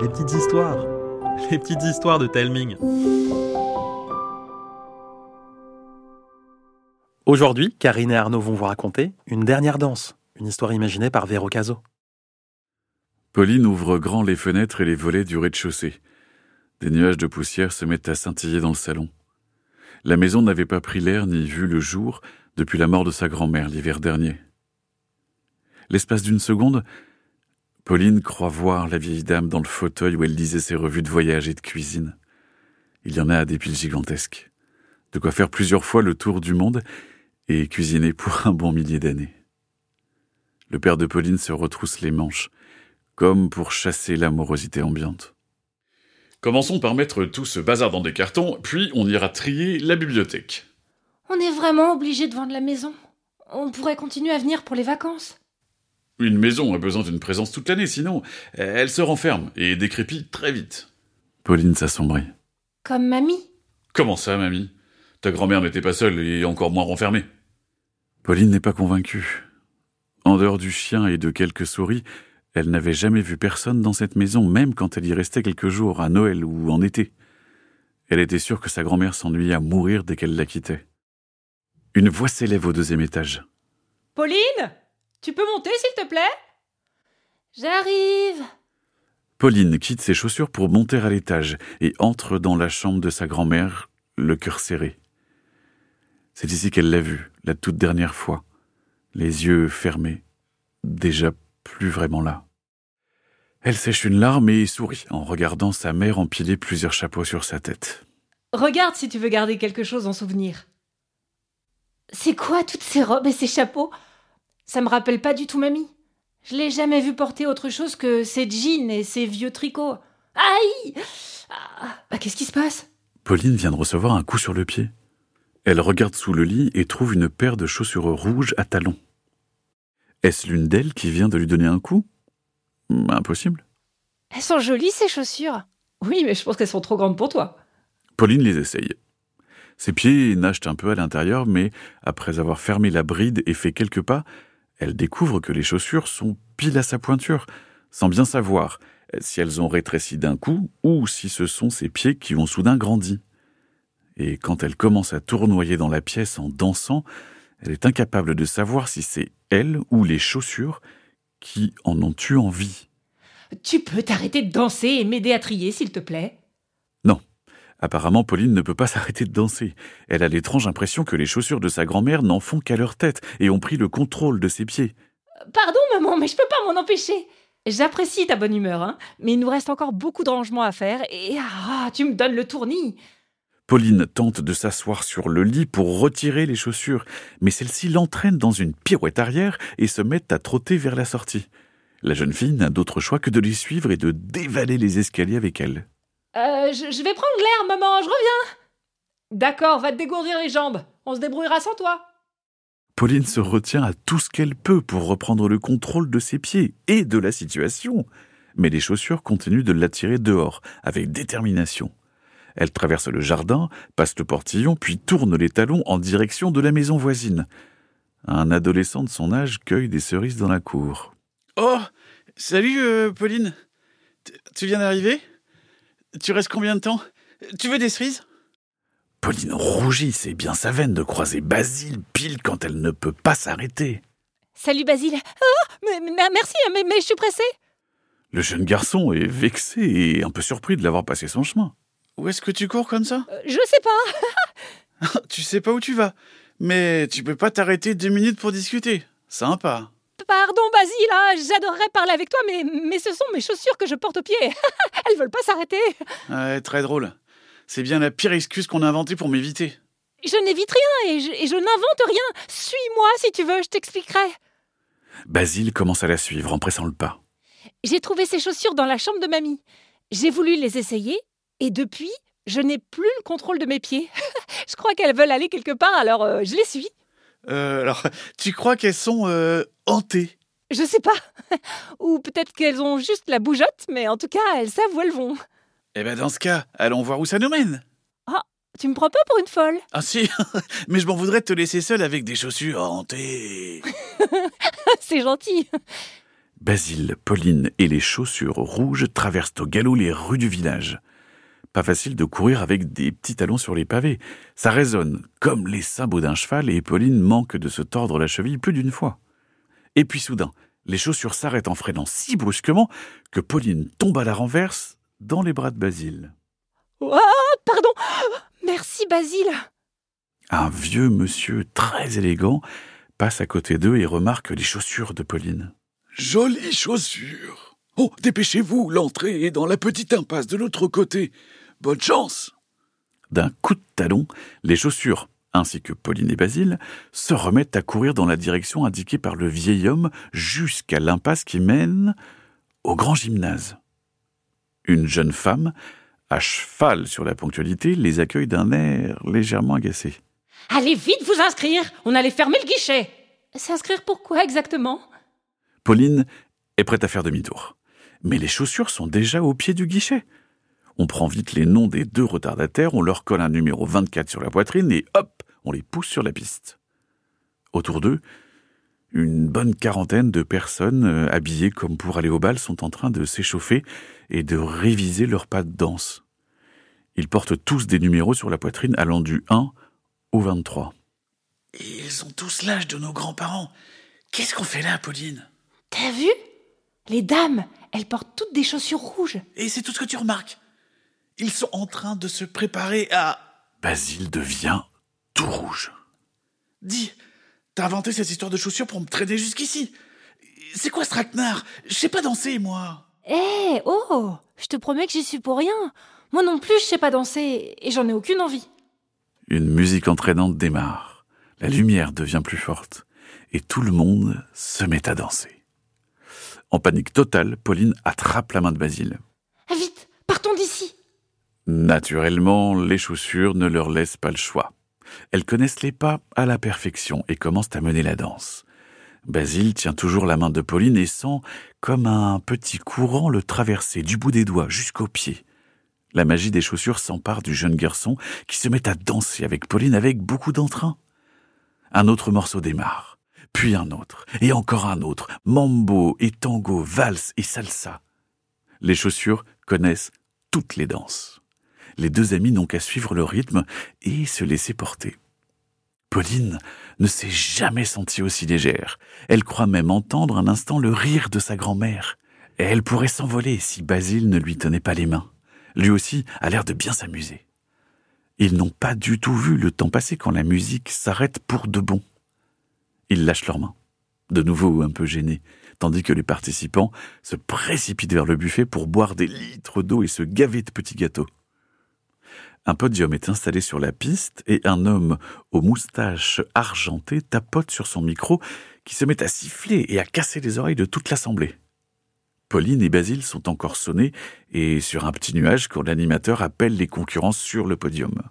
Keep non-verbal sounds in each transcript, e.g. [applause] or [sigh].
les petites histoires, [laughs] les petites histoires de Telming. Aujourd'hui, Karine et Arnaud vont vous raconter une dernière danse, une histoire imaginée par Véro Caso. Pauline ouvre grand les fenêtres et les volets du rez-de-chaussée. Des nuages de poussière se mettent à scintiller dans le salon. La maison n'avait pas pris l'air ni vu le jour depuis la mort de sa grand-mère l'hiver dernier. L'espace d'une seconde, Pauline croit voir la vieille dame dans le fauteuil où elle lisait ses revues de voyage et de cuisine. Il y en a à des piles gigantesques. De quoi faire plusieurs fois le tour du monde et cuisiner pour un bon millier d'années. Le père de Pauline se retrousse les manches, comme pour chasser l'amorosité ambiante. Commençons par mettre tout ce bazar dans des cartons, puis on ira trier la bibliothèque. On est vraiment obligé de vendre la maison. On pourrait continuer à venir pour les vacances. Une maison a besoin d'une présence toute l'année, sinon elle se renferme et décrépit très vite. Pauline s'assombrit. Comme mamie. Comment ça, mamie? Ta grand-mère n'était pas seule et encore moins renfermée. Pauline n'est pas convaincue. En dehors du chien et de quelques souris, elle n'avait jamais vu personne dans cette maison, même quand elle y restait quelques jours, à Noël ou en été. Elle était sûre que sa grand-mère s'ennuyait à mourir dès qu'elle la quittait. Une voix s'élève au deuxième étage. Pauline? Tu peux monter, s'il te plaît? J'arrive. Pauline quitte ses chaussures pour monter à l'étage et entre dans la chambre de sa grand-mère, le cœur serré. C'est ici qu'elle l'a vue, la toute dernière fois, les yeux fermés, déjà plus vraiment là. Elle sèche une larme et sourit en regardant sa mère empiler plusieurs chapeaux sur sa tête. Regarde si tu veux garder quelque chose en souvenir. C'est quoi toutes ces robes et ces chapeaux? Ça me rappelle pas du tout mamie. Je l'ai jamais vue porter autre chose que ses jeans et ses vieux tricots. Aïe ah, bah, Qu'est-ce qui se passe? Pauline vient de recevoir un coup sur le pied. Elle regarde sous le lit et trouve une paire de chaussures rouges à talons. Est-ce l'une d'elles qui vient de lui donner un coup? Impossible. Elles sont jolies ces chaussures. Oui, mais je pense qu'elles sont trop grandes pour toi. Pauline les essaye. Ses pieds nagent un peu à l'intérieur, mais après avoir fermé la bride et fait quelques pas, elle découvre que les chaussures sont pile à sa pointure, sans bien savoir si elles ont rétréci d'un coup ou si ce sont ses pieds qui ont soudain grandi. Et quand elle commence à tournoyer dans la pièce en dansant, elle est incapable de savoir si c'est elle ou les chaussures qui en ont eu envie. Tu peux t'arrêter de danser et m'aider à trier, s'il te plaît. Apparemment, Pauline ne peut pas [laughs] s'arrêter de danser. Elle a l'étrange impression que les chaussures de sa grand-mère n'en font qu'à leur tête et ont pris le contrôle de ses pieds. Pardon, maman, mais je peux pas m'en empêcher. J'apprécie ta bonne humeur, hein, mais il nous reste encore beaucoup de rangements à faire et ah, tu me donnes le tournis. Pauline tente de s'asseoir sur le lit pour retirer les chaussures, mais celle-ci l'entraîne dans une pirouette arrière et se met à trotter vers la sortie. La jeune fille n'a d'autre choix que de les suivre et de dévaler les escaliers avec elle. Euh, je, je vais prendre l'air, maman, je reviens. D'accord, va te dégourdir les jambes. On se débrouillera sans toi. Pauline se retient à tout ce qu'elle peut pour reprendre le contrôle de ses pieds et de la situation. Mais les chaussures continuent de l'attirer dehors, avec détermination. Elle traverse le jardin, passe le portillon, puis tourne les talons en direction de la maison voisine. Un adolescent de son âge cueille des cerises dans la cour. Oh Salut, euh, Pauline T- Tu viens d'arriver? Tu restes combien de temps? Tu veux des cerises? Pauline rougit, c'est bien sa veine de croiser Basile pile quand elle ne peut pas s'arrêter. Salut Basile. Oh, mais, mais- merci, mais, mais je suis pressée. Le jeune garçon est vexé et un peu surpris de l'avoir passé son chemin. Où est-ce que tu cours comme ça? Euh, je sais pas. [laughs] [laughs] Tu sais pas où tu vas, mais tu peux pas t'arrêter deux minutes pour discuter. Sympa. Pardon, Basile, hein, j'adorerais parler avec toi, mais, mais ce sont mes chaussures que je porte aux pieds. [laughs] Elles veulent pas s'arrêter. Ouais, très drôle. C'est bien la pire excuse qu'on a inventée pour m'éviter. Je n'évite rien et je, et je n'invente rien. Suis-moi si tu veux, je t'expliquerai. Basile commence à la suivre en pressant le pas. J'ai trouvé ces chaussures dans la chambre de mamie. J'ai voulu les essayer et depuis, je n'ai plus le contrôle de mes pieds. [laughs] je crois qu'elles veulent aller quelque part, alors euh, je les suis. Euh, alors, tu crois qu'elles sont euh, hantées? Je sais pas. [laughs] Ou peut-être qu'elles ont juste la bougeotte, mais en tout cas, elles savent où elles vont. Eh ben dans ce cas, allons voir où ça nous mène. Tu me prends pas pour une folle Ah si, [laughs] mais je m'en voudrais de te laisser seule avec des chaussures hantées. [laughs] C'est gentil. Basile, Pauline et les chaussures rouges traversent au galop les rues du village. Pas facile de courir avec des petits talons sur les pavés. Ça résonne comme les sabots d'un cheval et Pauline manque de se tordre la cheville plus d'une fois. Et puis soudain, les chaussures s'arrêtent en freinant si brusquement que Pauline tombe à la renverse dans les bras de Basile. Oh, pardon Merci, Basile Un vieux monsieur très élégant passe à côté d'eux et remarque les chaussures de Pauline. Jolies chaussures. Oh, dépêchez-vous, l'entrée est dans la petite impasse de l'autre côté. Bonne chance. D'un coup de talon, les chaussures, ainsi que Pauline et Basile, se remettent à courir dans la direction indiquée par le vieil homme jusqu'à l'impasse qui mène au grand gymnase. Une jeune femme, à cheval sur la ponctualité, les accueille d'un air légèrement agacé. Allez vite vous inscrire On allait fermer le guichet S'inscrire pour quoi exactement? Pauline est prête à faire demi-tour. Mais les chaussures sont déjà au pied du guichet. On prend vite les noms des deux retardataires, on leur colle un numéro 24 sur la poitrine et hop, on les pousse sur la piste. Autour d'eux, une bonne quarantaine de personnes euh, habillées comme pour aller au bal sont en train de s'échauffer et de réviser leurs pas de danse. Ils portent tous des numéros sur la poitrine allant du 1 au 23. Ils ont tous l'âge de nos grands-parents. Qu'est-ce qu'on fait là, Pauline? T'as vu? Les dames, elles portent toutes des chaussures rouges. Et c'est tout ce que tu remarques? Ils sont en train de se préparer à... Basile devient tout rouge. Dis, t'as inventé cette histoire de chaussures pour me traîner jusqu'ici. C'est quoi ce traquenard Je sais pas danser, moi. Eh, oh Je te promets que j'y suis pour rien. Moi non plus, je sais pas danser, et j'en ai aucune envie. Une musique entraînante démarre. La lumière devient plus forte. Et tout le monde se met à danser. En panique totale, Pauline attrape la main de Basile. Vite. Naturellement, les chaussures ne leur laissent pas le choix. Elles connaissent les pas à la perfection et commencent à mener la danse. Basile tient toujours la main de Pauline et sent comme un petit courant le traverser du bout des doigts jusqu'aux pieds. La magie des chaussures s'empare du jeune garçon qui se met à danser avec Pauline avec beaucoup d'entrain. Un autre morceau démarre, puis un autre, et encore un autre, mambo et tango, valse et salsa. Les chaussures connaissent toutes les danses. Les deux amis n'ont qu'à suivre le rythme et se laisser porter. Pauline ne s'est jamais sentie aussi légère. Elle croit même entendre un instant le rire de sa grand-mère. Et elle pourrait s'envoler si Basile ne lui tenait pas les mains. Lui aussi a l'air de bien s'amuser. Ils n'ont pas du tout vu le temps passer quand la musique s'arrête pour de bon. Ils lâchent leurs mains, de nouveau un peu gênés, tandis que les participants se précipitent vers le buffet pour boire des litres d'eau et se gaver de petits gâteaux. Un podium est installé sur la piste et un homme aux moustaches argentées tapote sur son micro qui se met à siffler et à casser les oreilles de toute l'assemblée. Pauline et Basile sont encore sonnés et sur un petit nuage quand l'animateur appelle les concurrents sur le podium.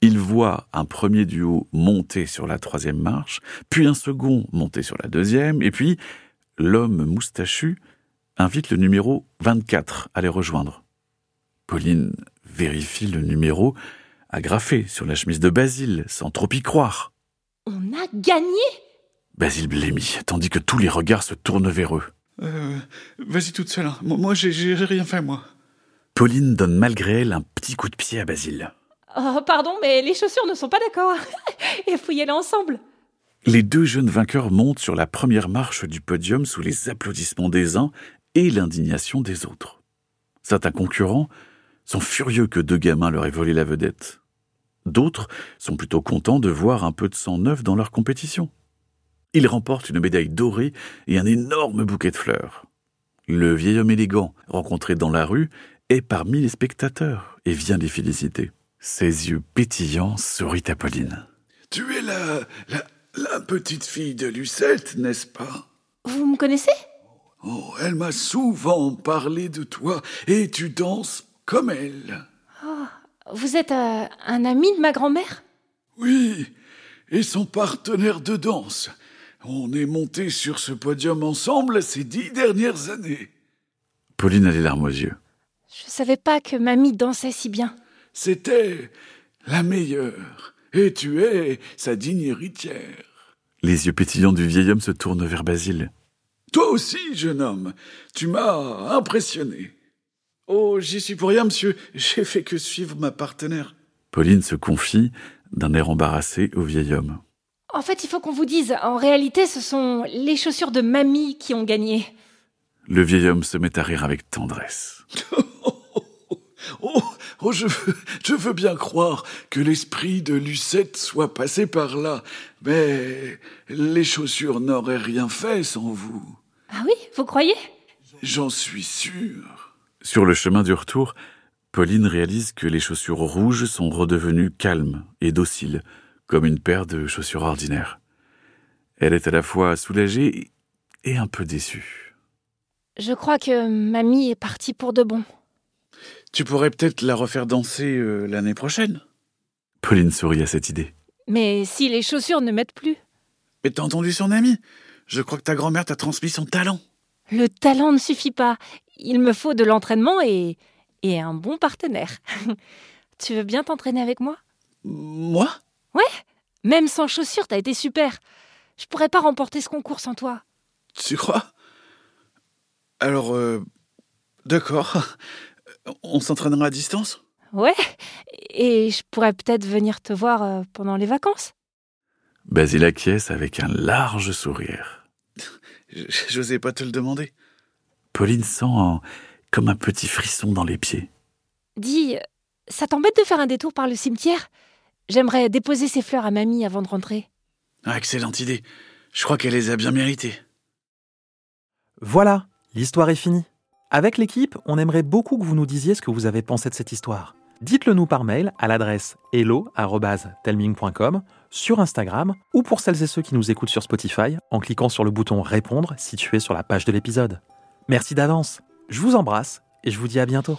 Il voit un premier duo monter sur la troisième marche, puis un second monter sur la deuxième, et puis l'homme moustachu invite le numéro 24 à les rejoindre. Pauline vérifie le numéro agrafé sur la chemise de Basile, sans trop y croire. On a gagné Basile blêmit, tandis que tous les regards se tournent vers eux. Euh, Vas-y toute seule. hein. Moi, moi, j'ai- j'ai j'ai rien fait, moi. Pauline donne malgré elle un petit coup de pied à Basile. Oh, pardon, mais les chaussures ne sont pas d'accord. Il faut y aller ensemble. Les deux jeunes vainqueurs montent sur la première marche du podium sous les applaudissements des uns et l'indignation des autres. Certains concurrents sont furieux que deux gamins leur aient volé la vedette. D'autres sont plutôt contents de voir un peu de sang neuf dans leur compétition. Ils remportent une médaille dorée et un énorme bouquet de fleurs. Le vieil homme élégant, rencontré dans la rue, est parmi les spectateurs et vient les féliciter. Ses yeux pétillants sourient à Pauline. Tu es la, la, la petite fille de Lucette, n'est-ce pas? Vous me connaissez? Oh, elle m'a souvent parlé de toi et tu danses comme elle. Vous êtes euh, un ami de ma grand-mère? Oui, et son partenaire de danse. On est monté sur ce podium ensemble ces dix dernières années. Pauline a les larmes aux yeux. Je savais pas que mamie dansait si bien. C'était la meilleure. Et tu es sa digne héritière. Les yeux pétillants du vieil homme se tournent vers Basile. Toi aussi, jeune homme, tu m'as impressionné. Oh, j'y suis pour rien, monsieur. J'ai fait que suivre ma partenaire. Pauline se confie, d'un air embarrassé, au vieil homme. En fait, il faut qu'on vous dise, en réalité, ce sont les chaussures de mamie qui ont gagné. Le vieil homme se met à rire avec tendresse. [laughs] Oh, oh je, veux, je veux bien croire que l'esprit de Lucette soit passé par là, mais les chaussures n'auraient rien fait sans vous. Ah oui, vous croyez? J'en suis sûr. Sur le chemin du retour, Pauline réalise que les chaussures rouges sont redevenues calmes et dociles, comme une paire de chaussures ordinaires. Elle est à la fois soulagée et un peu déçue. Je crois que mamie est partie pour de bon. Tu pourrais peut-être la refaire danser euh, l'année prochaine. Pauline sourit à cette idée. Mais si les chaussures ne m'aident plus Mais t'as entendu son ami? Je crois que ta grand-mère t'a transmis son talent. Le talent ne suffit pas. Il me faut de l'entraînement et, et un bon partenaire. [laughs] tu veux bien t'entraîner avec moi? Moi? Ouais Même sans chaussures, t'as été super. Je pourrais pas remporter ce concours sans toi. Tu crois? Alors, euh, d'accord. [laughs] On s'entraînera à distance? Ouais Et je pourrais peut-être venir te voir euh, pendant les vacances. Basile acquiesce avec un large sourire. [laughs] J'osais pas te le demander. Pauline sent un- comme un petit frisson dans les pieds. Dis, ça t'embête de faire un détour par le cimetière? J'aimerais déposer ces fleurs à mamie avant de rentrer. Ah, excellente idée. Je crois qu'elle les a bien méritées. Voilà, l'histoire est finie. Avec l'équipe, on aimerait beaucoup que vous nous disiez ce que vous avez pensé de cette histoire. Dites-le nous par mail à l'adresse hello@telming.com, sur Instagram ou pour celles et ceux qui nous écoutent sur Spotify en cliquant sur le bouton répondre situé sur la page de l'épisode. Merci d'avance. Je vous embrasse et je vous dis à bientôt.